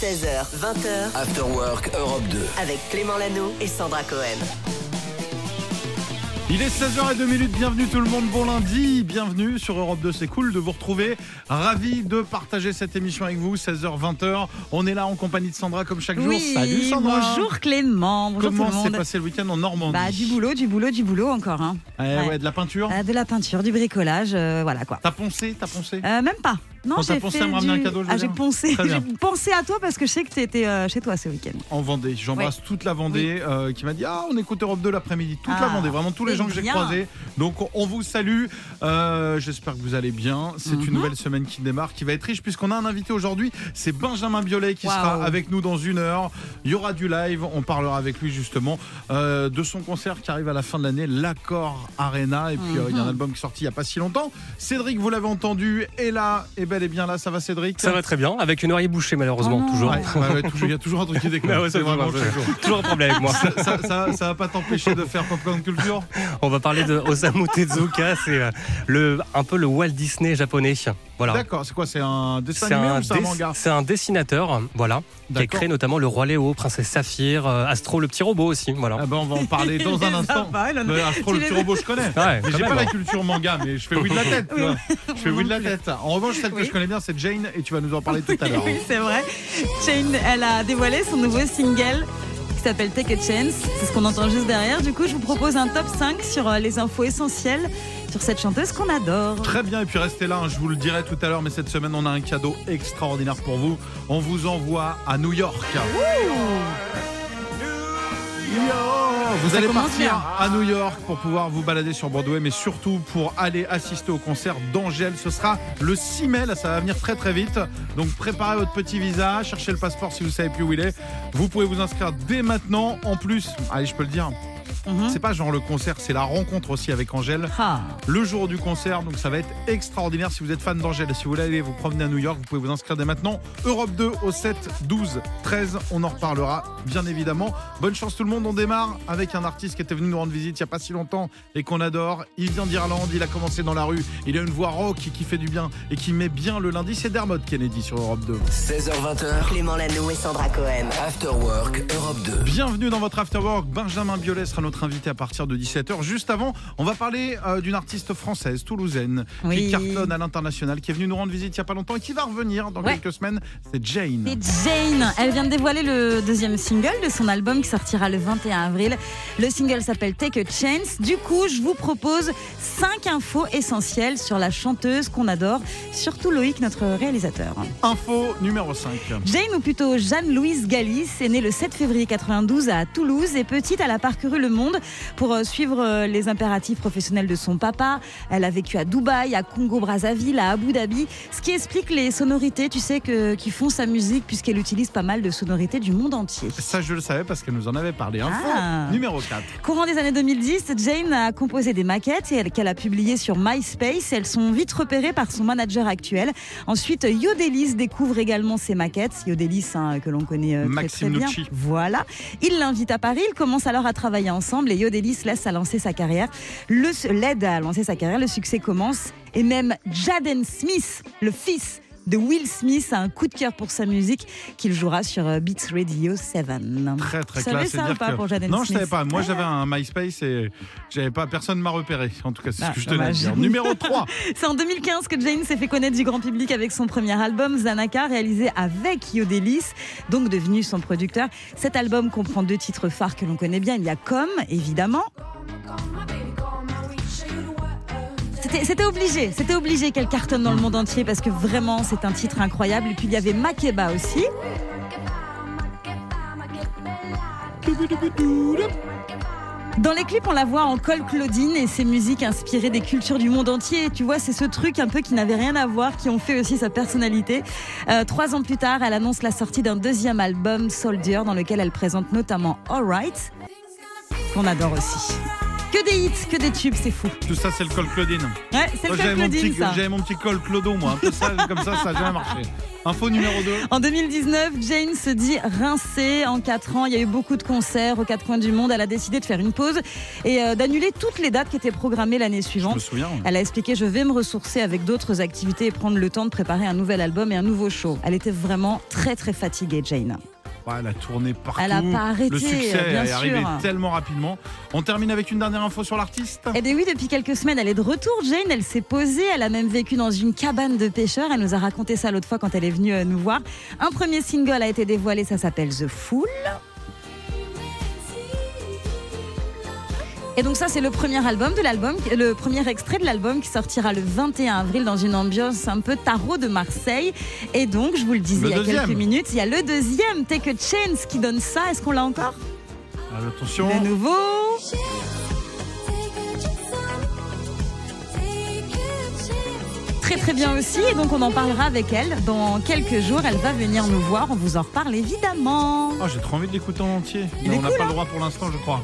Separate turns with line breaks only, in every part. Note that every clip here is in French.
16h, 20h,
After Work Europe 2.
avec Clément Lano et Sandra Cohen.
Il est 16h02 bienvenue tout le monde, bon lundi, bienvenue sur Europe 2, c'est cool de vous retrouver, ravi de partager cette émission avec vous, 16h, 20h, on est là en compagnie de Sandra comme chaque jour,
Oui,
salut Sandra
bonjour Clément, bonjour
Comment
tout le
s'est passé le week-end en Normandie
Bah, du boulot, du boulot, du boulot encore. Hein.
Eh ouais,
Ouais.
de la peinture
Euh, de la peinture, du bricolage, euh, voilà quoi.
T'as poncé, t'as poncé?
Euh, même pas. Non, j'ai
pensé à me ramener
du-
un cadeau,
Ah, j'ai pensé, à toi parce que je sais que tu étais chez toi ce week-end.
En Vendée, j'embrasse toute la Vendée euh, qui m'a dit Ah, on écoute Europe 2 l'après-midi. Toute la
Ah,
Vendée, vraiment tous les gens que j'ai croisés. Donc on vous salue. Euh, J'espère que vous allez bien. C'est
Mhm.
une nouvelle semaine qui démarre, qui va être riche, puisqu'on a un invité aujourd'hui. C'est Benjamin Biolay qui sera avec nous dans une heure. Il y aura du live. On parlera avec lui justement euh, de son concert qui arrive à la fin de l'année, l'Accord Arena. Et puis euh, il y a un
Mhm.
album qui est sorti il n'y a pas si longtemps. Cédric, vous l'avez entendu, est là, et bel et bien là. Ça va, Cédric
Ça va très bien, avec une oreille bouchée malheureusement,
Oh
toujours.
Ouais, ouais, ouais, toujours- Il y a toujours un truc qui déconne.
Ah ouais, ça,
C'est vraiment
toujours, un problème avec moi.
ça, ça, ça, ça va pas t'empêcher de faire Popcorn Culture
On va parler de Osamu Tezuka, c'est euh, le, un peu le Walt Disney japonais. Voilà.
D'accord, c'est quoi C'est un dessin
C'est
animé
un,
ou c'est un manga
c'est un dessinateur, voilà, qui a créé notamment le Roi Léo, Princesse Saphir, euh, Astro le petit robot aussi, voilà.
Ah ben on va en parler dans un instant. Astro, le petit robot, je connais.
Ouais,
Mais j'ai pas la culture manga, mais je fais oui de la tête.
Oui.
Je fais oui de la tête. En revanche, celle que je connais bien, c'est Jane, et tu vas nous en parler tout à l'heure.
oui, c'est vrai. Jane, elle a dévoilé son nouveau single qui s'appelle Take a Chance. C'est ce qu'on entend juste derrière. Du coup, je vous propose un top 5 sur euh, les infos essentielles sur cette chanteuse qu'on adore.
Très bien, et puis restez là, hein, je vous le dirai tout à l'heure, mais cette semaine, on a un cadeau extraordinaire pour vous. On vous envoie à New York. Vous allez partir à New York pour pouvoir vous balader sur Broadway, mais surtout pour aller assister au concert d'Angèle. Ce sera le 6 mai, là, ça va venir très très vite. Donc préparez votre petit visa, cherchez le passeport si vous savez plus où il est. Vous pouvez vous inscrire dès maintenant. En plus, allez, je peux le dire,
Mhm.
c'est pas genre le concert, c'est la rencontre aussi avec Angèle
Ah.
le jour du concert. Donc ça va être extraordinaire. Si vous êtes fan d'Angèle, si vous voulez aller vous promener à New York, vous pouvez vous inscrire dès maintenant. Europe 2 au 7, 12, 13. On en reparlera bien évidemment. Bonne chance tout le monde. On démarre avec un artiste qui était venu nous rendre visite il n'y a pas si longtemps et qu'on adore. Il vient d'Irlande, il a commencé dans la rue. Il a une voix rock qui fait du bien et qui met bien le lundi. C'est Dermot Kennedy sur Europe 2.
16h20h.
Clément Lano et Sandra Cohen.
After Work Europe 2.
Bienvenue dans votre Afterwork. Benjamin Biolay sera notre invité à partir de 17h. Juste avant, on va parler euh, d'une artiste française, toulousaine, qui cartonne à l'international, qui est venue nous rendre visite il n'y a pas longtemps et qui va revenir dans
Ouais.
quelques semaines. C'est Jane.
C'est Jane. Elle vient de dévoiler le deuxième single de son album qui sortira le 21 avril. Le single s'appelle Take a Chance. Du coup, je vous propose cinq infos essentielles sur la chanteuse qu'on adore, surtout Loïc, notre réalisateur.
Info numéro 5.
Jane, ou plutôt Jeanne-Louise Gallis, est née le 7 février 92 à Toulouse et petite, elle a parcouru le monde pour euh, suivre euh, les impératifs professionnels de son papa. Elle a vécu à Dubaï, à Congo-Brazzaville, à Abu Dhabi, ce qui explique les sonorités, tu sais, que, qui font sa musique puisqu'elle utilise pas mal de sonorités du monde entier.
Ça, je le savais parce qu'elle nous en avait parlé. Info
Ah.
numéro 4.
Courant des années 2010, Jane a composé des maquettes et elle- qu'elle a publiées sur MySpace. Elles sont vite repérées par son manager actuel. Ensuite, Yodelis découvre également ses maquettes. Yodelis, hein, que l'on connaît euh, très,
Maxime
très bien. Voilà. Il l'invite à Paris. Ils commencent alors à travailler ensemble et Yodelis laisse à lancer sa carrière. L'aide à lancer sa carrière. Le succès commence et même Jaden Smith, le fils de Will Smith, a un coup de cœur pour sa musique qu'il jouera sur euh, Beats Radio 7.
Très très classe.
ça
dire
pas
que-
pour Jaden
Non, je
Smith
savais pas. Moi,
Ah.
j'avais un MySpace et j'avais pas personne m'a repéré. En tout cas, c'est ce
Ah,
que je tenais à dire. Numéro 3.
C'est en 2015 que Jane s'est fait connaître du grand public avec son premier album Zanaka réalisé avec Yodelis, donc devenu son producteur. Cet album comprend deux titres phares que l'on connaît bien. Il y a Comme, évidemment. C'était- obligé, c'était obligé qu'elle cartonne dans le monde entier parce que vraiment c'est un titre incroyable. Et puis il y avait Makeba aussi. Dans les clips, on la voit en col Claudine et ses musiques inspirées des cultures du monde entier. Tu vois, c'est ce truc un peu qui n'avait rien à voir, qui ont fait aussi sa personnalité. Euh, trois ans plus tard, elle annonce la sortie d'un deuxième album, Soldier, dans lequel elle présente notamment Alright, qu'on adore aussi. Que des hits, que des tubes, c'est fou.
Tout ça, c'est le col Claudine.
Ouais, c'est le
mon,
Claudine, ça.
j'avais mon petit col Clodo, moi. Un peu ça, comme ça, ça n'a jamais marché. Info numéro 2.
En 2019, Jane se dit rincée. En 4 ans, il y a eu beaucoup de concerts aux quatre coins du monde. Elle a décidé de faire une pause et euh, d'annuler toutes les dates qui étaient programmées l'année
Je me
suivante.
souviens.
Elle a expliqué Je vais me ressourcer avec d'autres activités et prendre le temps de préparer un nouvel album et un nouveau show. Elle était vraiment très très fatiguée, Jane.
Ouais, elle a tourné partout.
Elle a pas arrêté,
Le succès
bien
est arrivé tellement rapidement. On termine avec une dernière info sur l'artiste.
Eh bien oui, depuis quelques semaines, elle est de retour, Jane. Elle s'est posée. Elle a même vécu dans une cabane de pêcheurs. Elle nous a raconté ça l'autre fois quand elle est venue euh, nous voir. Un premier single a été dévoilé. Ça s'appelle The Fool. Et donc ça, c'est le premier album de l'album, le premier extrait de l'album qui sortira le 21 avril dans une ambiance un peu tarot de Marseille. Et donc, je vous le disais
Le
il y a
deuxième.
quelques minutes, il y a le deuxième, Take a Chance, qui donne ça. Est-ce qu'on l'a encore?
Alors, attention.
De nouveau. Très très bien aussi et donc on en parlera avec elle dans quelques jours. Elle va venir nous voir, on vous en reparle évidemment.
Ah, J'ai trop envie de l'écouter en entier. Mais on n'a
cool,
pas
hein
le droit pour l'instant, je crois.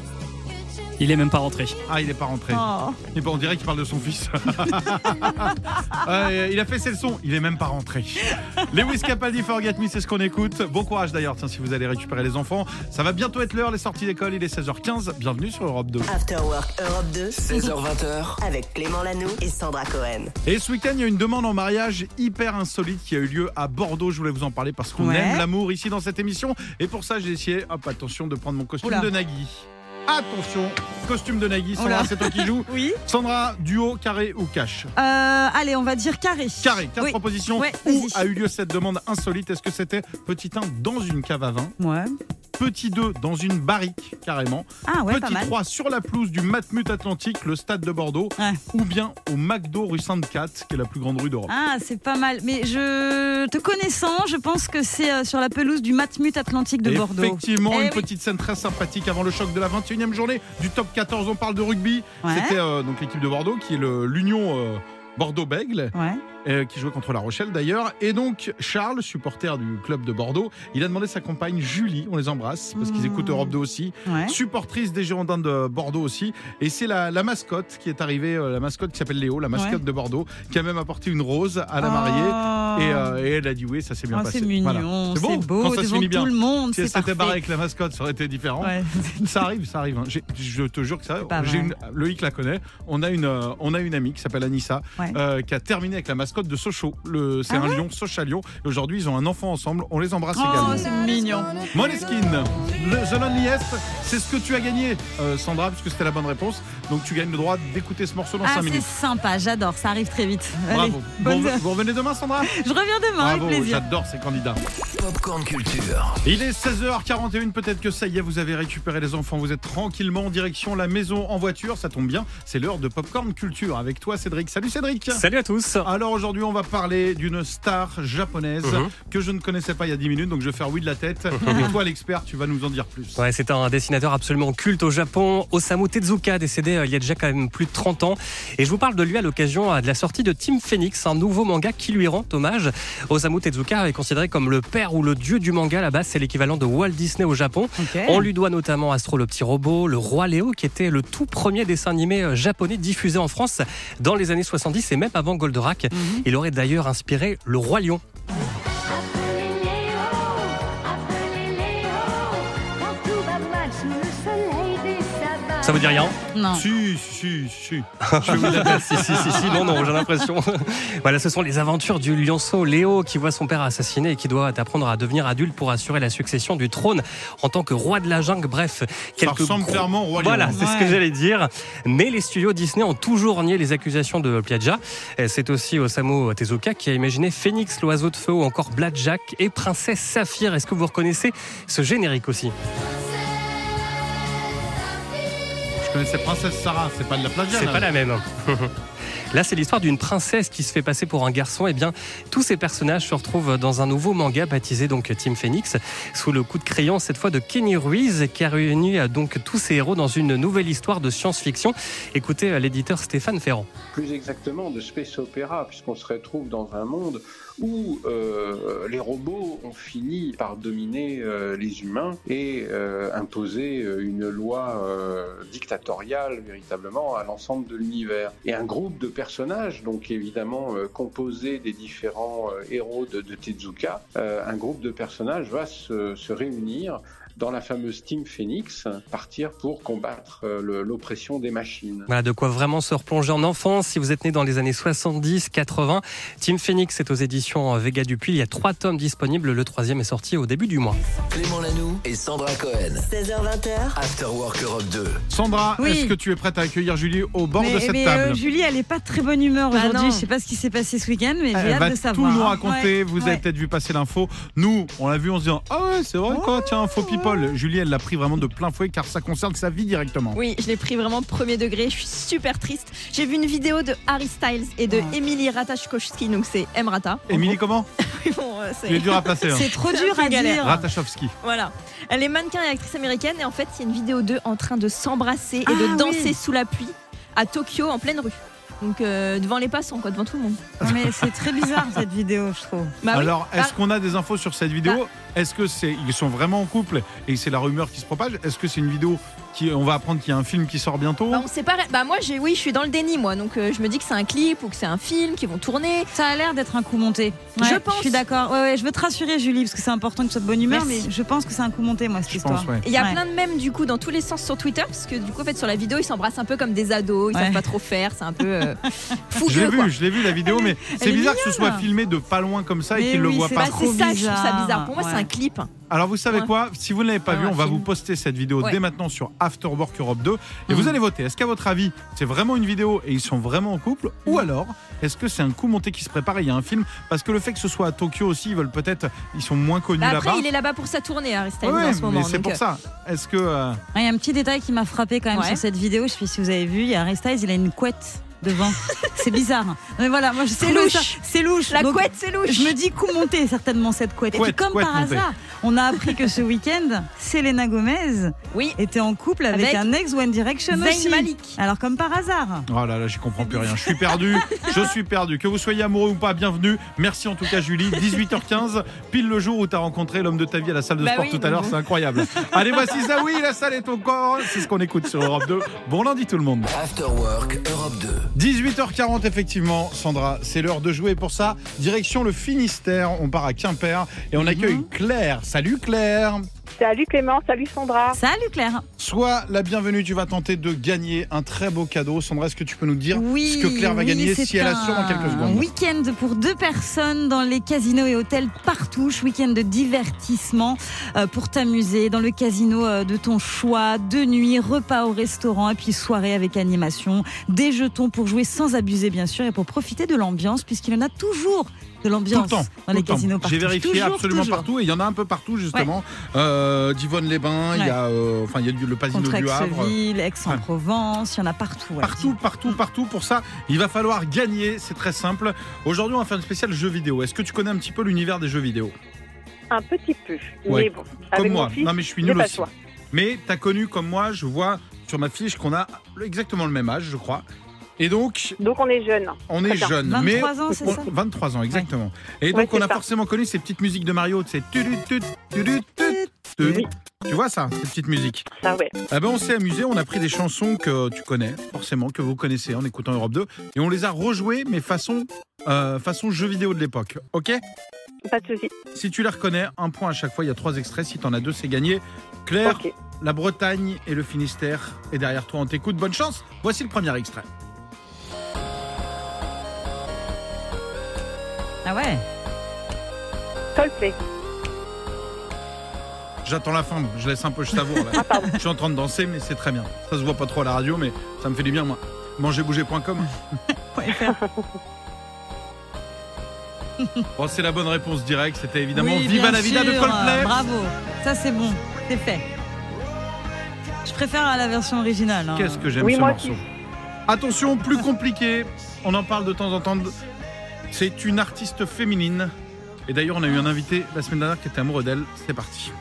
Il est même pas rentré.
Ah, il n'est pas rentré.
Oh.
Et bon, on dirait qu'il parle de son fils. Ouais, il a fait ses leçons, il est même pas rentré. Lewis Capaldi, Forget Me, c'est ce qu'on écoute. Bon courage d'ailleurs, tiens, si vous allez récupérer les enfants. Ça va bientôt être l'heure, les sorties d'école, il est 16h15. Bienvenue sur Europe 2.
After Work Europe 2
16h20h,
avec Clément Lanoux et Sandra Cohen.
Et ce week-end, il y a une demande en mariage hyper insolite qui a eu lieu à Bordeaux. Je voulais vous en parler parce qu'on
Ouais.
aime l'amour ici dans cette émission. Et pour ça, j'ai essayé, hop, attention, de prendre mon costume
Oula.
de Nagui. Attention, costume de Nagui. Sandra, c'est toi qui joues.
Oui.
Sandra, duo, carré ou cash
Euh, allez, on va dire carré.
Carré, quatre
Oui.
propositions.
Ouais,
Où a eu lieu cette demande insolite Est-ce que c'était petit 1 dans une cave à vin
Ouais.
Petit 2 dans une barrique, carrément
Ah ouais,
Petit
mal.
3 sur la pelouse du Matmut Atlantique, le stade de Bordeaux
Ouais.
Ou bien au McDo rue Sainte-Cat, qui est la plus grande rue d'Europe.
Ah, c'est pas mal. Mais je te connaissant, je pense que c'est euh, sur la pelouse du Matmut Atlantique de Bordeaux.
Effectivement,
Eh
une
oui.
petite scène très sympathique avant le choc de la 21e journée du top 14. On parle de rugby.
Ouais.
C'était euh, donc l'équipe de Bordeaux qui est l'Union euh, Bordeaux-Bègle.
Ouais.
euh, qui jouait contre La Rochelle d'ailleurs. Et donc, Charles, supporter du club de Bordeaux, il a demandé sa compagne Julie, on les embrasse, parce qu'ils
Mmh.
écoutent Europe 2 aussi,
Ouais.
supportrice des Girondins de Bordeaux aussi. Et c'est la, la mascotte qui est arrivée, euh, la mascotte qui s'appelle Léo, la mascotte
Ouais.
de Bordeaux, qui a même apporté une rose à la mariée.
Oh.
Et, euh, et elle a dit oui, ça s'est bien
Oh,
passé.
c'est mignon,
Voilà.
c'est beau,
quand ça
devant
finit
tout
bien.
le monde,
Si elle s'était barrée avec la mascotte, ça aurait été différent.
Ouais.
Ça arrive, ça arrive. hein. Je te jure que ça. une, Loïc la connaît. On a une, on a une amie qui s'appelle Anissa,
Ouais.
euh, qui a terminé avec la mascotte de Sochaux. C'est
Ah
un
ouais
lion, Socha Lion. Et aujourd'hui, ils ont un enfant ensemble. On les embrasse
Oh,
également.
c'est mignon.
Moleskine, le The Loneliest, c'est ce que tu as gagné, euh, Sandra, puisque c'était la bonne réponse. Donc tu gagnes le droit d'écouter ce morceau dans
Ah,
5
c'est
minutes.
sympa, j'adore, ça arrive très vite. Allez,
Bravo. Vous, vous revenez demain, Sandra?
Je reviens demain
Bravo,
avec plaisir.
j'adore ces candidats.
Popcorn Culture.
Il est 16h41, peut-être que ça y est, vous avez récupéré les enfants, vous êtes tranquillement en direction la maison en voiture, ça tombe bien, c'est l'heure de Popcorn Culture avec toi Cédric. Salut Cédric
Salut à tous.
alors aujourd'hui on va parler d'une star japonaise
Mhm.
que je ne connaissais pas il y a 10 minutes donc je vais faire oui de la tête et toi l'expert tu vas nous en dire plus.
Ouais, c'est un dessinateur absolument culte au Japon, Osamu Tezuka, décédé euh, il y a déjà quand même plus de 30 ans. Et je vous parle de lui à l'occasion euh, de la sortie de Team Phoenix, un nouveau manga qui lui rend hommage. Osamu Tezuka est considéré comme le père ou le dieu du manga. Là-bas, c'est l'équivalent de Walt Disney au Japon. On lui doit notamment Astro le petit robot, le roi Léo, qui était le tout premier dessin animé euh, japonais diffusé en France dans les années 70 et même avant Goldorak.
Mhm.
Il aurait d'ailleurs inspiré le roi lion. Ça vous dit rien
Non.
Si, si, si.
Je vous la- si, si, si, si, non, non, j'ai l'impression. voilà, ce sont les aventures du lionceau Léo qui voit son père assassiné et qui doit apprendre à devenir adulte pour assurer la succession du trône en tant que roi de la jungle. Bref,
Ça ressemble
gros-
clairement au roi.
Voilà, c'est ce que j'allais dire. Mais les studios Disney ont toujours nié les accusations de Piaggia. C'est aussi Osamu Tezuka qui a imaginé Phoenix, l'oiseau de feu ou encore Blackjack et Princesse Saphir. Est-ce que vous reconnaissez ce générique aussi?
Connaissais Princesse Sarah, c'est pas de la plagiat.
C'est
là.
pas la même. Là, c'est l'histoire d'une princesse qui se fait passer pour un garçon. Et bien, tous ces personnages se retrouvent dans un nouveau manga baptisé donc Team Phoenix, sous le coup de crayon cette fois de Kenny Ruiz, qui a réuni euh, donc tous ces héros dans une nouvelle histoire de science-fiction. Écoutez euh, l'éditeur Stéphane Ferrand.
plus exactement de space opéra, puisqu'on se retrouve dans un monde où euh, les robots ont fini par dominer euh, les humains et euh, imposer euh, une loi euh, dictatoriale véritablement à l'ensemble de l'univers. Et un groupe de personnages, donc évidemment euh, composé des différents héros de, de Tezuka, un groupe de personnages va se, se réunir dans la fameuse Team Phoenix, partir pour combattre euh, l'oppression des machines.
Voilà de quoi vraiment se replonger en enfance. Si vous êtes né dans les années 70, 80, Team Phoenix est aux éditions euh, Vega Dupuis. Il y a trois tomes disponibles. Le troisième est sorti au début du mois.
Clément Lanoux et Sandra Cohen.
16h20h,
After Work Europe 2.
Sandra,
Oui.
est-ce que tu es prête à accueillir Julie au bord de cette
mais,
table
euh, Julie, elle est pas de très bonne humeur
Bah
aujourd'hui. Je sais pas ce qui s'est passé ce week-end, mais j'ai hâte
va
de
tout
savoir.
nous
hein.
raconter.
Ouais,
Vous
ouais.
avez peut-être vu passer l'info. Nous, on l'a vu en se disant Ah ouais, c'est vrai quoi, tiens, faux people. Julie, elle l'a pris vraiment de plein fouet car ça concerne sa vie directement.
Oui, je l'ai pris vraiment premier degré. Je suis super triste. J'ai vu une vidéo de Harry Styles et de Emily Ratajkowski, donc c'est Emrata.
Émilie, comment
Bon, euh, c'est-
dur à placer. hein.
C'est trop dur à
galère.
dire.
Voilà. Elle est mannequin et actrice américaine et en fait, il y a une vidéo d'eux en train de s'embrasser et
Ah
de danser
oui.
sous la pluie à Tokyo en pleine rue. Donc euh, devant les passants, quoi, devant tout le monde.
Non, mais c'est très bizarre cette vidéo, je trouve.
Bah oui.
Alors, est-ce
Bah,
qu'on a des infos sur cette vidéo? Est-ce que c'est ils sont vraiment en couple et c'est la rumeur qui se propage? Est-ce que c'est une vidéo qui on va apprendre qu'il y a un film qui sort bientôt?
Bah, on sait pas. Bah moi, j'ai, oui, je suis dans le déni, moi. Donc euh, je me dis que c'est un clip ou que c'est un film qu'ils vont tourner.
Ça a l'air d'être un coup monté.
Je pense.
Je suis d'accord. Ouais, ouais, je veux te rassurer, Julie, parce que c'est important que tu sois de bonne humeur,
Merci.
mais je pense que c'est un coup monté, moi, cette
Je
histoire.
Et Il y a
Ouais.
plein de mèmes du coup dans tous les sens sur Twitter parce que du coup en fait sur la vidéo ils s'embrassent un peu comme des ados, ils
Ouais.
savent pas trop faire, c'est un peu euh,
Je l'ai vu, je l'ai vu la vidéo, mais c'est bizarre que ce soit filmé de pas loin comme ça et
Mais
qu'il le
oui,
voit
c'est
pas.
Trop
c'est ça, je trouve ça
bizarre.
Pour moi, c'est un clip.
Alors vous savez
Ouais.
quoi? Si vous ne l'avez pas
Ouais,
vu, on va
film.
vous poster cette vidéo
Ouais.
dès maintenant sur After Work Europe 2 et vous
Mhm.
allez voter. Est-ce qu'à votre avis, c'est vraiment une vidéo et ils sont vraiment en couple? Ou
Mhm.
alors est-ce que c'est un coup monté qui se prépare et il y a un film? Parce que le fait que ce soit à Tokyo aussi, ils veulent peut-être, ils sont moins connus
Bah,
là-bas.
après, il est là-bas pour sa tournée, Styles,
Ouais,
en ce moment.
mais c'est pour
euh,
ça. Est-ce que euh,
Ah, Il y a un petit détail qui m'a frappé quand même
Ouais.
sur cette vidéo. Je sais pas si vous avez vu. Il y a Styles, il a une couette devant. c'est bizarre. Mais voilà, moi je
C'est louche.
C'est louche.
La
Donc,
couette, c'est louche.
Je me dis coup monté certainement cette couette. Et puis comme
couette
par
montée.
hasard, on a appris que ce week-end, Selena Gomez
Oui.
était en couple avec,
Avec
un ex One Direction
Zayn
aussi.
Malik.
Alors comme par hasard.
Oh là là, j'y comprends plus rien. Je suis perdu. Je suis perdu. Que vous soyez amoureux ou pas, bienvenue. Merci en tout cas, Julie. 18h15, pile le jour où tu as rencontré l'homme de ta vie à la salle de
Bah
sport
oui,
tout à l'heure.
donc
C'est incroyable. Allez, voici Zawi, la salle est au corps. C'est ce qu'on écoute sur Europe 2. Bon lundi, tout le monde.
After Work Europe 2.
18h40, effectivement, Sandra, c'est l'heure de jouer pour ça. Direction le Finistère, on part à Quimper et on accueille Claire. Salut Claire
Salut Clément, salut Sandra.
Salut Claire.
Sois la bienvenue, tu vas tenter de gagner un très beau cadeau. Sandra, est-ce que tu peux nous dire
Oui,
ce que Claire va
oui,
gagner si elle assure dans quelques
Un
secondes
week-end pour deux personnes dans les casinos et hôtels partout. Week-end de divertissement euh, pour t'amuser dans le casino euh, de ton choix. De nuit, repas au restaurant et puis soirée avec animation. Des jetons pour jouer sans abuser bien sûr et pour profiter de l'ambiance puisqu'il y en a toujours de
Tout le
l'ambiance dans
tout
les casinos partout.
J'ai vérifié
Toujours,
absolument
toujours.
partout et il y en a un peu partout justement. Euh, Divonne-les-Bains, il y a, euh, enfin il y a le Pasino
Contre
du Havre.
Aix-en-Provence, il y en a partout. ouais.
Partout, partout, partout. Pour ça, il va falloir gagner. C'est très simple. Aujourd'hui, on va faire une spéciale jeux vidéo. Est-ce que tu connais un petit peu l'univers des jeux vidéo?
Un petit peu.
Ouais,
Mais bon,
Comme
avec
moi.
mon fils,
non, mais je suis nul aussi.
choix.
Mais tu as connu comme moi, je vois sur ma fiche qu'on a exactement le même âge, je crois. Et donc,
Donc on est jeune.
on est jeune.
23
mais
ans, c'est ça
23 ans, exactement. Et
Ouais,
donc, on a
ça.
forcément connu ces petites musiques de Mario. Tut.
Oui.
Tu vois ça, ces petites musiques
Ça ouais.
Eh ben, on s'est amusé, on a pris des chansons que tu connais, forcément, que vous connaissez en écoutant Europe 2, et on les a rejouées, mais façon, euh, façon jeu vidéo de l'époque. Ok?
Pas de souci.
Si tu les reconnais, un point à chaque fois, il y a trois extraits. Si tu en as deux, c'est gagné. Claire, la Bretagne et le Finistère est derrière toi, on t'écoute. Bonne chance. Voici le premier extrait.
Ah ouais
Coldplay.
J'attends la fin, je laisse un peu, je savoure. Là.
Ah pardon.
je suis en train de danser, mais c'est très bien. Ça se voit pas trop à la radio, mais ça me fait du bien, moi. Mangerbouger.com. Bon, c'est la bonne réponse directe. C'était évidemment
Oui,
Viva la vida de. Coldplay.
Bravo, ça c'est bon, c'est fait. Je préfère à la version originale. hein.
Qu'est-ce que j'aime
Oui,
ce morceau. Attention, plus compliqué. On en parle de temps en temps. C'est une artiste féminine. Et d'ailleurs, on a eu un invité la semaine dernière qui était amoureux d'elle. C'est parti.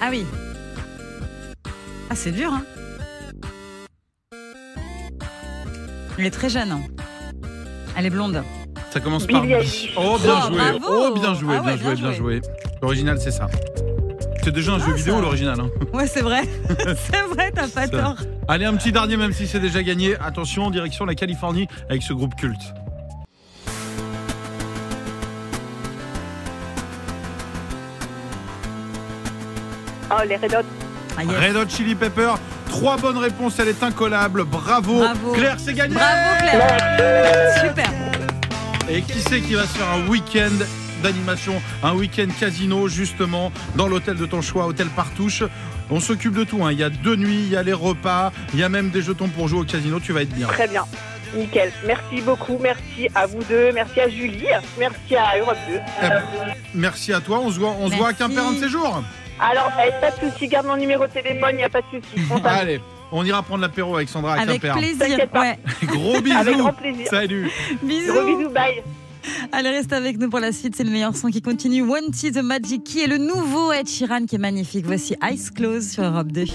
Ah oui. Ah c'est dur hein. Il est très jeune. hein. Elle est blonde.
Ça commence par B.
Eilish.
Oh, bien
Oh,
joué. Oh, bien joué,
Ah ouais,
bien joué,
bien
joué. L'original, c'est ça. C'est déjà un jeu
Ah,
vidéo, l'original. hein.
Ouais, c'est vrai. c'est vrai, t'as pas tort.
Allez, un petit dernier, même si c'est déjà gagné. Attention, direction la Californie avec ce groupe culte.
Oh, les Red Hot.
Ah, yes.
Red Hot Chili Pepper. Trois bonnes réponses, elle est incollable. Bravo.
Bravo.
Claire, c'est gagné.
Bravo Claire. Super.
Et qui c'est qui va se faire un week-end d'animation, un week-end casino justement dans l'hôtel de ton choix, hôtel Partouche. On s'occupe de tout. hein. Il y a deux nuits, il y a les repas, il y a même des jetons pour jouer au casino. Tu vas être bien.
Très bien. Nickel. Merci beaucoup. Merci à vous deux. Merci à Julie. Merci à Europe 2.
Eh ben, merci à toi. On se voit, on se voit à. Quimper un de ces jours.
Alors, eh, pas de souci. Garde mon numéro de téléphone. Il n'y a pas de souci.
Allez, on ira prendre l'apéro avec Sandra à
Avec
Quimper.
plaisir.
T'inquiète pas.
Ouais.
Gros bisous.
Avec grand plaisir.
Salut.
Bisous.
Gros bisous. Bye.
Allez, reste avec nous pour la suite. C'est le meilleur son qui continue. One T The Magic qui est le nouveau Ed Sheeran qui est magnifique. Voici Ice Close sur Europe 2.
16h20,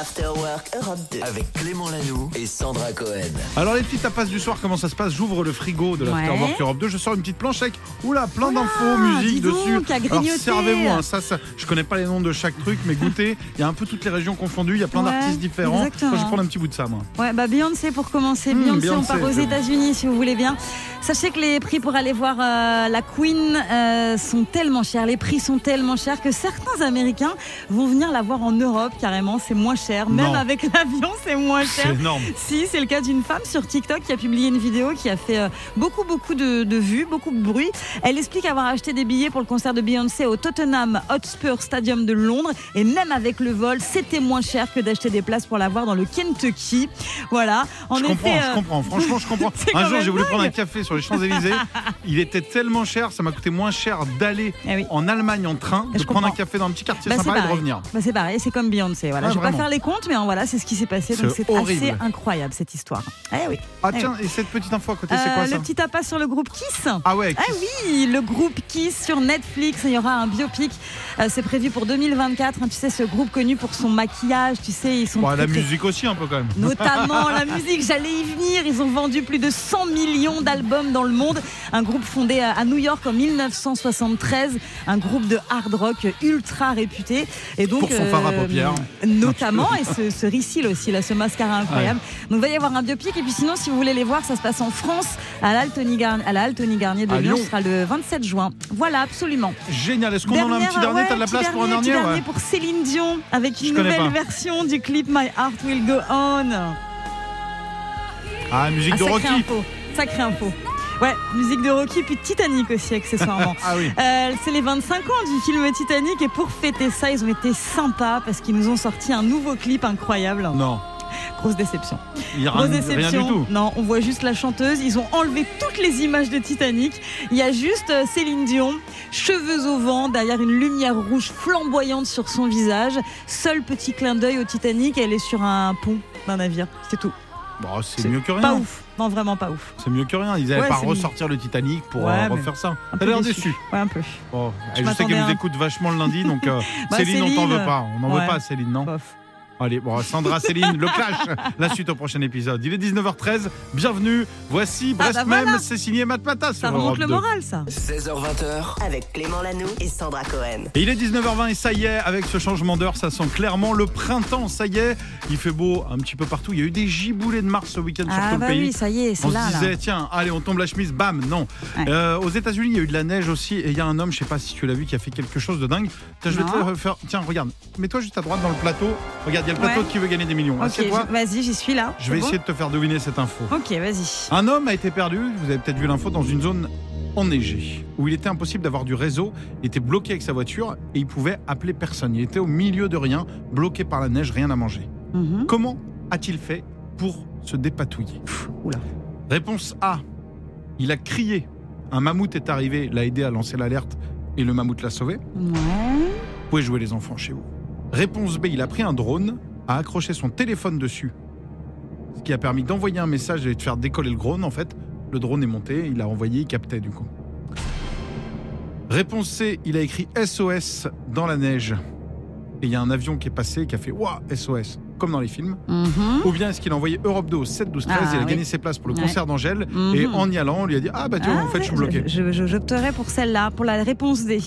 After Work Europe 2.
Avec Clément Lanoux et Sandra Cohen.
Alors les petites tapas du soir, comment ça se passe? J'ouvre le frigo de
Ouais.
l'Afterwork Europe 2, je sors une petite planche avec oula, plein
Oula,
d'infos, musique
donc,
dessus. Alors servez-vous, hein, ça, ça, je connais pas les noms de chaque truc, mais goûtez. Il y a un peu toutes les régions confondues, il y a plein
Ouais,
d'artistes différents.
exactement.
Moi, je vais prendre un petit bout de ça, moi.
Ouais, bah Beyoncé pour commencer.
Mmh,
Beyoncé, on part aux. États-Unis si vous voulez bien. Sachez que les prix pour aller voir euh, la Queen euh, sont tellement chers, les prix sont tellement chers que certains Américains vont venir la voir en Europe carrément. C'est moins cher, même
Non.
avec l'avion, c'est moins
C'est
cher.
énorme.
Si, c'est le cas d'une femme sur TikTok qui a publié une vidéo qui a fait euh, beaucoup, beaucoup de, de vues, beaucoup de bruit. Elle explique avoir acheté des billets pour le concert de Beyoncé au Tottenham Hotspur Stadium de Londres. Et même avec le vol, c'était moins cher que d'acheter des places pour la voir dans le Kentucky. Voilà. En
je
effet,
comprends, je comprends. Franchement, je comprends.
c'est
Un jour, j'ai voulu prendre un café sur les Champs-Élysées. Il était tellement cher, ça m'a coûté moins cher d'aller
eh oui.
en Allemagne en train, de
Je
prendre un café dans un petit quartier
Bah,
sympa et de revenir.
Bah, c'est pareil, c'est comme Beyoncé. Voilà. Je vais
vraiment.
pas faire les comptes, mais euh, voilà, c'est ce qui s'est passé. Donc
C'est
assez incroyable cette histoire. Eh oui.
Ah
Eh
tiens, et cette petite info à côté, c'est
Euh,
quoi ça
le petit tapas sur le groupe Kiss.
Ah ouais,
Ah oui, le groupe Kiss sur Netflix, il y aura un biopic. Euh, c'est prévu pour 2024. hein. tu sais, ce groupe connu pour son maquillage, tu sais, ils sont très,
la musique aussi un peu quand même.
Notamment la musique, j'allais y venir. Ils ont vendu plus de 100 millions d'albums dans le monde. Un groupe fondé à New York en 1973. Un groupe de hard rock ultra réputé. Et donc, euh,
Pour son fard à paupières.
Notamment, et ce, ce ricil aussi, là, ce mascara incroyable. Donc, il va y avoir un biopic. Et puis sinon, si vous voulez les voir, ça se passe en France, à l'Altony Garnier, à la Altony Garnier de
À
Lyon. Ce sera le 27 juin. Voilà, absolument.
Génial. Est-ce qu'on en a un petit dernier?
ouais,
T'as de la place pour un
dernier, petit
ouais.
dernier pour Céline Dion avec une nouvelle version du clip My Heart Will Go On.
Ah, musique
Ah,
de Rocky.
info. Sacrée info. Ouais, musique de Rocky, puis Titanic aussi, accessoirement.
Ah oui.
Euh, c'est les 25 ans du film Titanic et pour fêter ça, ils ont été sympas parce qu'ils nous ont sorti un nouveau clip incroyable.
Non,
Grosse déception.
il y a
Grosse
rien, rien
déception.
du tout.
Non, on voit juste la chanteuse. Ils ont enlevé toutes les images de Titanic. Il y a juste euh, Céline Dion, cheveux au vent, derrière une lumière rouge flamboyante sur son visage. Seul petit clin d'œil au Titanic, elle est sur un pont d'un navire. C'est tout.
Bon, c'est mieux que
Pas
rien.
ouf. Non, vraiment pas ouf.
C'est mieux que rien. Ils n'allaient
Ouais,
pas ressortir le Titanic pour
Ouais,
euh, refaire ça. T'as l'air
déçu.
déçu.
Ouais, un peu.
Bon,
Je
je sais qu'elle nous écoute vachement le lundi, donc euh,
Bah,
Céline, on t'en veut pas. On n'en
ouais.
veut pas, Céline, non
Bof.
Allez, bon, Sandra, Céline, le clash. La suite au prochain épisode. Il est 19h13. Bienvenue. Voici
Ah,
Brest
bah
même.
voilà.
C'est signé Matt Pata sur
Ça remonte
Europe
le
2.
moral, ça.
16h20h,
Avec Clément Lanoux et Sandra Cohen.
Et il est 19h20 et ça y est, avec ce changement d'heure, ça sent clairement le printemps. Ça y est, il fait beau un petit peu partout. Il y a eu des giboulées de mars ce week-end sur
Ah
tout
bah
le pays.
oui, ça y est, c'est
On
là.
se
là.
disait, tiens, allez, on tombe la chemise, bam, non.
Ouais.
Euh, aux États-Unis, il y a eu de la neige aussi, et il y a un homme, je sais pas si tu l'as vu, qui a fait quelque chose de dingue. Tiens, je vais te le refaire. Tiens, regarde, mets-toi juste à droite dans le plateau. Regarde, y a le plateau
Ouais.
qui veut gagner des millions.
Ok, vas-y, j'y suis là.
Je vais
bon
essayer de te faire deviner cette info.
Ok, vas-y.
Un homme a été perdu, vous avez peut-être vu l'info, dans une zone enneigée, où il était impossible d'avoir du réseau, il était bloqué avec sa voiture et il pouvait appeler personne. Il était au milieu de rien, bloqué par la neige, rien à manger.
Mhm.
Comment a-t-il fait pour se dépatouiller?
Oula.
Réponse A. Il a crié. Un mammouth est arrivé, l'a aidé à lancer l'alerte et le mammouth l'a sauvé.
Ouais.
Vous pouvez jouer les enfants chez vous. Réponse B. Il a pris un drone, a accroché son téléphone dessus, ce qui a permis d'envoyer un message et de faire décoller le drone. En fait, le drone est monté, il a envoyé, il captait du coup. Réponse C. Il a écrit SOS dans la neige. et il y a un avion qui est passé et qui a fait Waouh, SOS, comme dans les films
Mhm.
Ou bien est-ce qu'il a envoyé Europe 2 au 7, 12, 13
Ah,
et il a
oui.
gagné ses places pour le
Ouais.
concert d'Angèle
Mhm.
Et en y allant, on lui a dit Ah bah tu vois,
Ah,
en fait, je suis bloqué.
Je, je- j'opterais pour celle-là, pour la réponse D.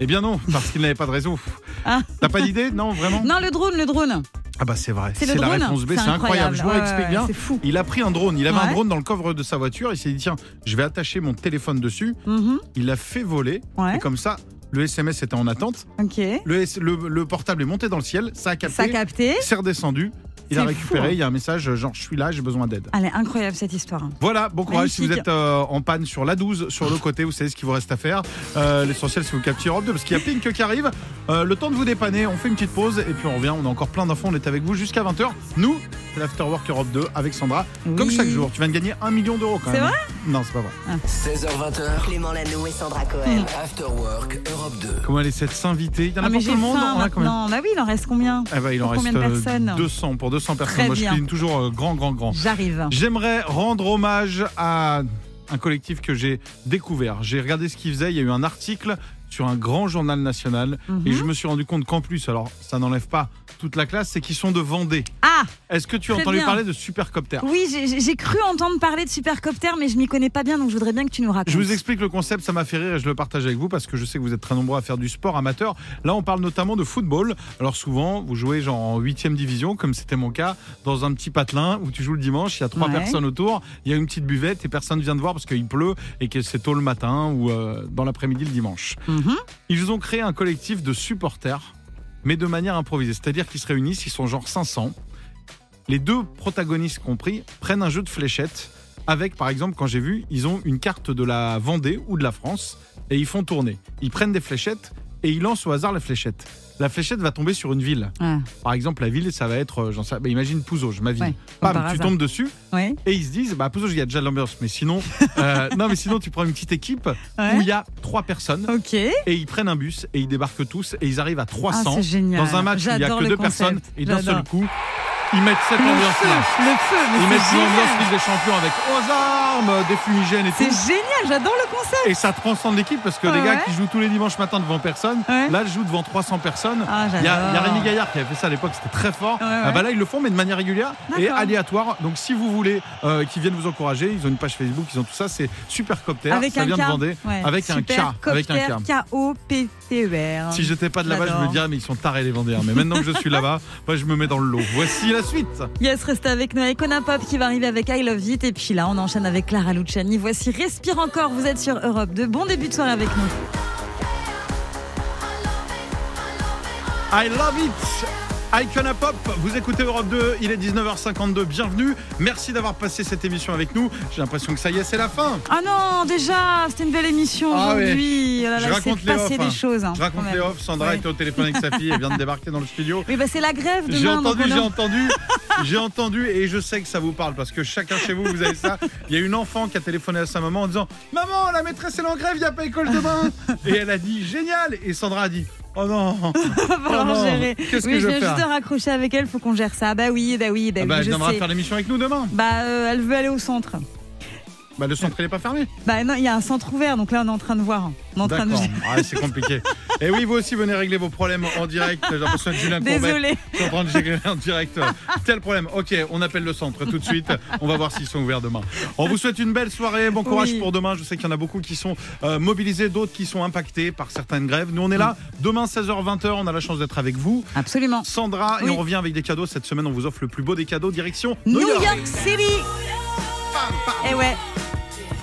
Eh bien non, parce qu'il n'avait pas de réseau.
Ah.
T'as pas d'idée Non, vraiment
Non, le drone, le drone.
Ah bah c'est vrai,
C'est
la réponse B,
C'est
c'est incroyable. Je vous
Ouais,
l'explique
ouais,
bien.
Fou.
Il a pris un drone, il avait un
Ouais.
drone dans le coffre de sa voiture, il s'est dit tiens, je vais attacher mon téléphone dessus,
Mhm.
il l'a fait voler,
Ouais.
et comme ça, le SMS était en attente,
Ok.
le, S- le- le portable est monté dans le ciel, ça a capté,
Ça a capté.
c'est redescendu, il a
C'est
récupéré,
fou, hein.
il y a un message genre je suis là, j'ai besoin d'aide.
Elle est incroyable cette histoire.
Voilà, bon courage si vous êtes euh, en panne sur la 12, sur le côté, vous savez ce qu'il vous reste à faire. Euh, L'essentiel, c'est vous capter Europe 2 parce qu'il y a Pink qui arrive. Euh, le temps de vous dépanner, on fait une petite pause et puis on revient. On a encore plein d'infos, on est avec vous jusqu'à 20h. Nous, c'est l'Afterwork Europe 2 avec Sandra. Comme chaque jour, tu viens de gagner un million d'euros quand
C'est
même.
vrai
Non, c'est pas vrai.
16h20h,
Clément Lanoux et Sandra Cohen.
After Work Europe 2.
Comment elle essaie de s'inviter Il y en a
Ah,
pour tout le monde?
faim
On a combien?
maintenant. Bah oui, il en reste combien?
Eh ben, il en
Pour
reste
combien de
euh,
personnes?
200 pour 200 personnes.
Très
Moi, je cuisine toujours euh, grand, grand, grand.
J'arrive.
J'aimerais rendre hommage à un collectif que j'ai découvert. J'ai regardé ce qu'ils faisaient. Il y a eu un article sur un grand journal national
Mhm.
et je me suis rendu compte qu'en plus, alors ça n'enlève pas toute la classe, c'est qu'ils sont de Vendée.
Ah
Est-ce que tu as entendu
bien.
parler de Supercopter?
Oui, j'ai- cru entendre parler de supercopter, mais je m'y connais pas bien, donc je voudrais bien que tu nous racontes.
Je vous explique le concept, ça m'a fait rire et je le partage avec vous parce que je sais que vous êtes très nombreux à faire du sport amateur. Là, on parle notamment de football. Alors souvent, vous jouez genre en 8 division, comme c'était mon cas, dans un petit patelin où tu joues le dimanche, il y a trois
Ouais.
personnes autour, il y a une petite buvette et personne vient te voir parce qu'il pleut et que c'est tôt le matin ou euh, dans l'après-midi le dimanche.
Mhm.
Ils ont créé un collectif de supporters, mais de manière improvisée. C'est-à-dire qu'ils se réunissent, ils sont genre 500. Les deux protagonistes compris prennent un jeu de fléchettes avec, par exemple, quand j'ai vu, ils ont une carte de la Vendée ou de la France et ils font tourner. Ils prennent des fléchettes et ils lancent au hasard la fléchette. La fléchette va tomber sur une ville.
Ouais.
Par exemple, la ville, ça va être, euh, j'en sais, bah, imagine Pouzauge, ma ville.
Ouais,
Bam,
par
tu
hasard.
tombes dessus
Ouais.
et ils se disent, bah Pouzauge, il y a déjà l'ambiance, mais sinon, euh, non, mais sinon, tu prends une petite équipe
Ouais.
où il y a trois personnes et ils prennent un bus et ils débarquent tous et ils arrivent à 300
Ah, c'est génial.
dans un match où il n'y a que deux
concept.
personnes et d'un seul coup ils mettent cette
Le
ambiance
feu,
là.
le feu, mais
Ils mettent
c'est
une ambiance
génial.
Ligue des Champions avec aux armes, des fumigènes et
C'est
tout.
génial, j'adore le concept.
Et ça transcende l'équipe parce que les gars
ouais
qui jouent tous les dimanches matin devant personne,
Ouais.
là, ils jouent devant 300 personnes.
Ah,
Il y, a. Rémi Gaillard qui avait fait ça à l'époque, c'était très fort. Ah bah là, ils le font, mais de manière régulière et aléatoire. Donc, si vous voulez euh, qu'ils viennent vous encourager, ils ont une page Facebook, ils ont tout ça. C'est Supercopter.
Avec
ça
un
vient de Vendée. Avec un K. Avec un
K-O-P-T-E-R.
Si j'étais pas de là-bas, je me dirais, mais ils sont tarés les Vendéens. Mais maintenant que je suis là-bas, moi, je me mets dans le lot. Voici la suite.
Yes, restez avec nous. Icona Pop qui va arriver avec I Love It. Et puis là, on enchaîne avec Clara Luciani. Voici Respire encore. Vous êtes sur Europe. De bon début de soirée avec nous.
I love it. Icona Pop, vous écoutez Europe 2, il est 19h52, bienvenue. Merci d'avoir passé cette émission avec nous. J'ai l'impression que ça y est, c'est la fin.
Ah non, déjà, c'était une belle émission
Ah
aujourd'hui. Oh là
Je
là,
raconte les
passé
off,
des
hein.
choses. hein,
Je raconte les off, Sandra
Ouais.
était au téléphone avec sa fille, elle vient de débarquer dans le studio.
Oui, bah c'est la grève demain.
J'ai entendu, j'ai entendu, j'ai entendu et je sais que ça vous parle parce que chacun chez vous, vous avez ça. Il y a une enfant qui a téléphoné à sa maman en disant Maman, la maîtresse est en grève, il n'y a pas école demain. Et elle a dit Génial. Et Sandra a dit Oh non,
va falloir
Oh non,
gérer.
qu'est-ce
oui,
que je
je
vais
viens juste de raccrocher avec elle, faut qu'on gère ça. Bah oui, bah oui, bah
Ah
oui,
bah, elle
je
viendra faire l'émission avec nous demain.
Bah, euh, elle veut aller au centre.
Bah, le centre, il n'est pas fermé.
Bah non, il y a un centre ouvert, donc là on est en train de voir. On est en train de
Ah, c'est compliqué. Et oui, vous aussi, venez régler vos problèmes en direct. J'ai l'impression de Julien Courbet. Je suis en train de régler en direct. Tel problème. Ok, on appelle le centre tout de suite. On va voir s'ils sont ouverts demain. On vous souhaite une belle soirée. Bon courage
Oui.
pour demain. Je sais qu'il y en a beaucoup qui sont euh, mobilisés, d'autres qui sont impactés par certaines grèves. Nous, on est là. Demain, 16h-20h, on a la chance d'être avec vous.
Absolument.
Sandra, et on revient avec des cadeaux. Cette semaine, on vous offre le plus beau des cadeaux. Direction
New York City Et ouais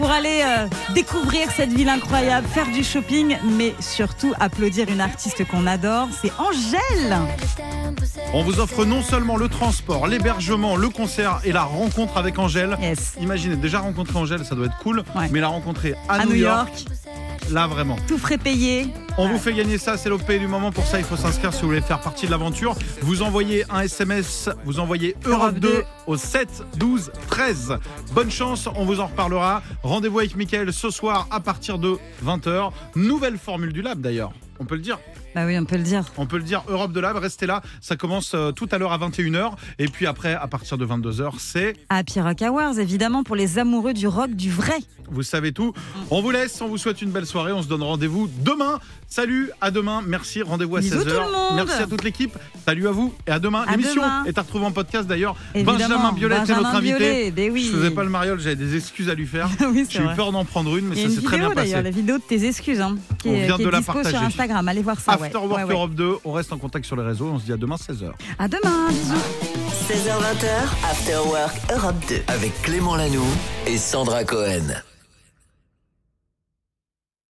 pour aller euh, découvrir cette ville incroyable, faire du shopping, mais surtout applaudir une artiste qu'on adore, c'est Angèle.
On vous offre non seulement le transport, l'hébergement, le concert et la rencontre avec Angèle.
Yes.
Imaginez, déjà rencontrer Angèle, ça doit être cool,
Ouais.
mais la rencontrer à,
À
New, York, là vraiment.
tout frais payé.
On vous fait gagner ça, c'est le pay du moment. Pour ça, il faut s'inscrire si vous voulez faire partie de l'aventure. Vous envoyez un SMS, vous envoyez Europe 2 au 7 12 13. Bonne chance, on vous en reparlera. Rendez-vous avec Mickaël ce soir à partir de 20h. Nouvelle formule du Lab d'ailleurs. On peut le dire.
Bah oui, on peut le dire.
On peut le dire. Europe de Lab, restez là. Ça commence euh, tout à l'heure à 21h. Et puis après, à partir de 22h, c'est.
Happy Rock Hours, évidemment, pour les amoureux du rock du vrai.
Vous savez tout. On vous laisse. On vous souhaite une belle soirée. On se donne rendez-vous demain. Salut, à demain. Merci. Rendez-vous à
Bisous
16h.
tout le monde.
Merci à toute l'équipe. Salut à vous et à demain. L'émission est à retrouver en podcast d'ailleurs. Benjamin Biolette est notre invité.
Biolay, ben oui.
Je faisais pas le mariole, j'avais des excuses à lui faire.
oui,
J'ai eu
vrai.
peur d'en prendre une, mais ça s'est très bien passé.
d'ailleurs, la vidéo de tes excuses, hein, qui
On
est,
vient
qui
de
est
la
dispo
partager.
sur Instagram. Allez voir ça. Ouais, ouais.
Europe 2, on reste en contact sur les réseaux. On se dit à demain 16h.
À demain, bisous.
16h20, After Work Europe 2.
Avec Clément Lanoux et Sandra Cohen.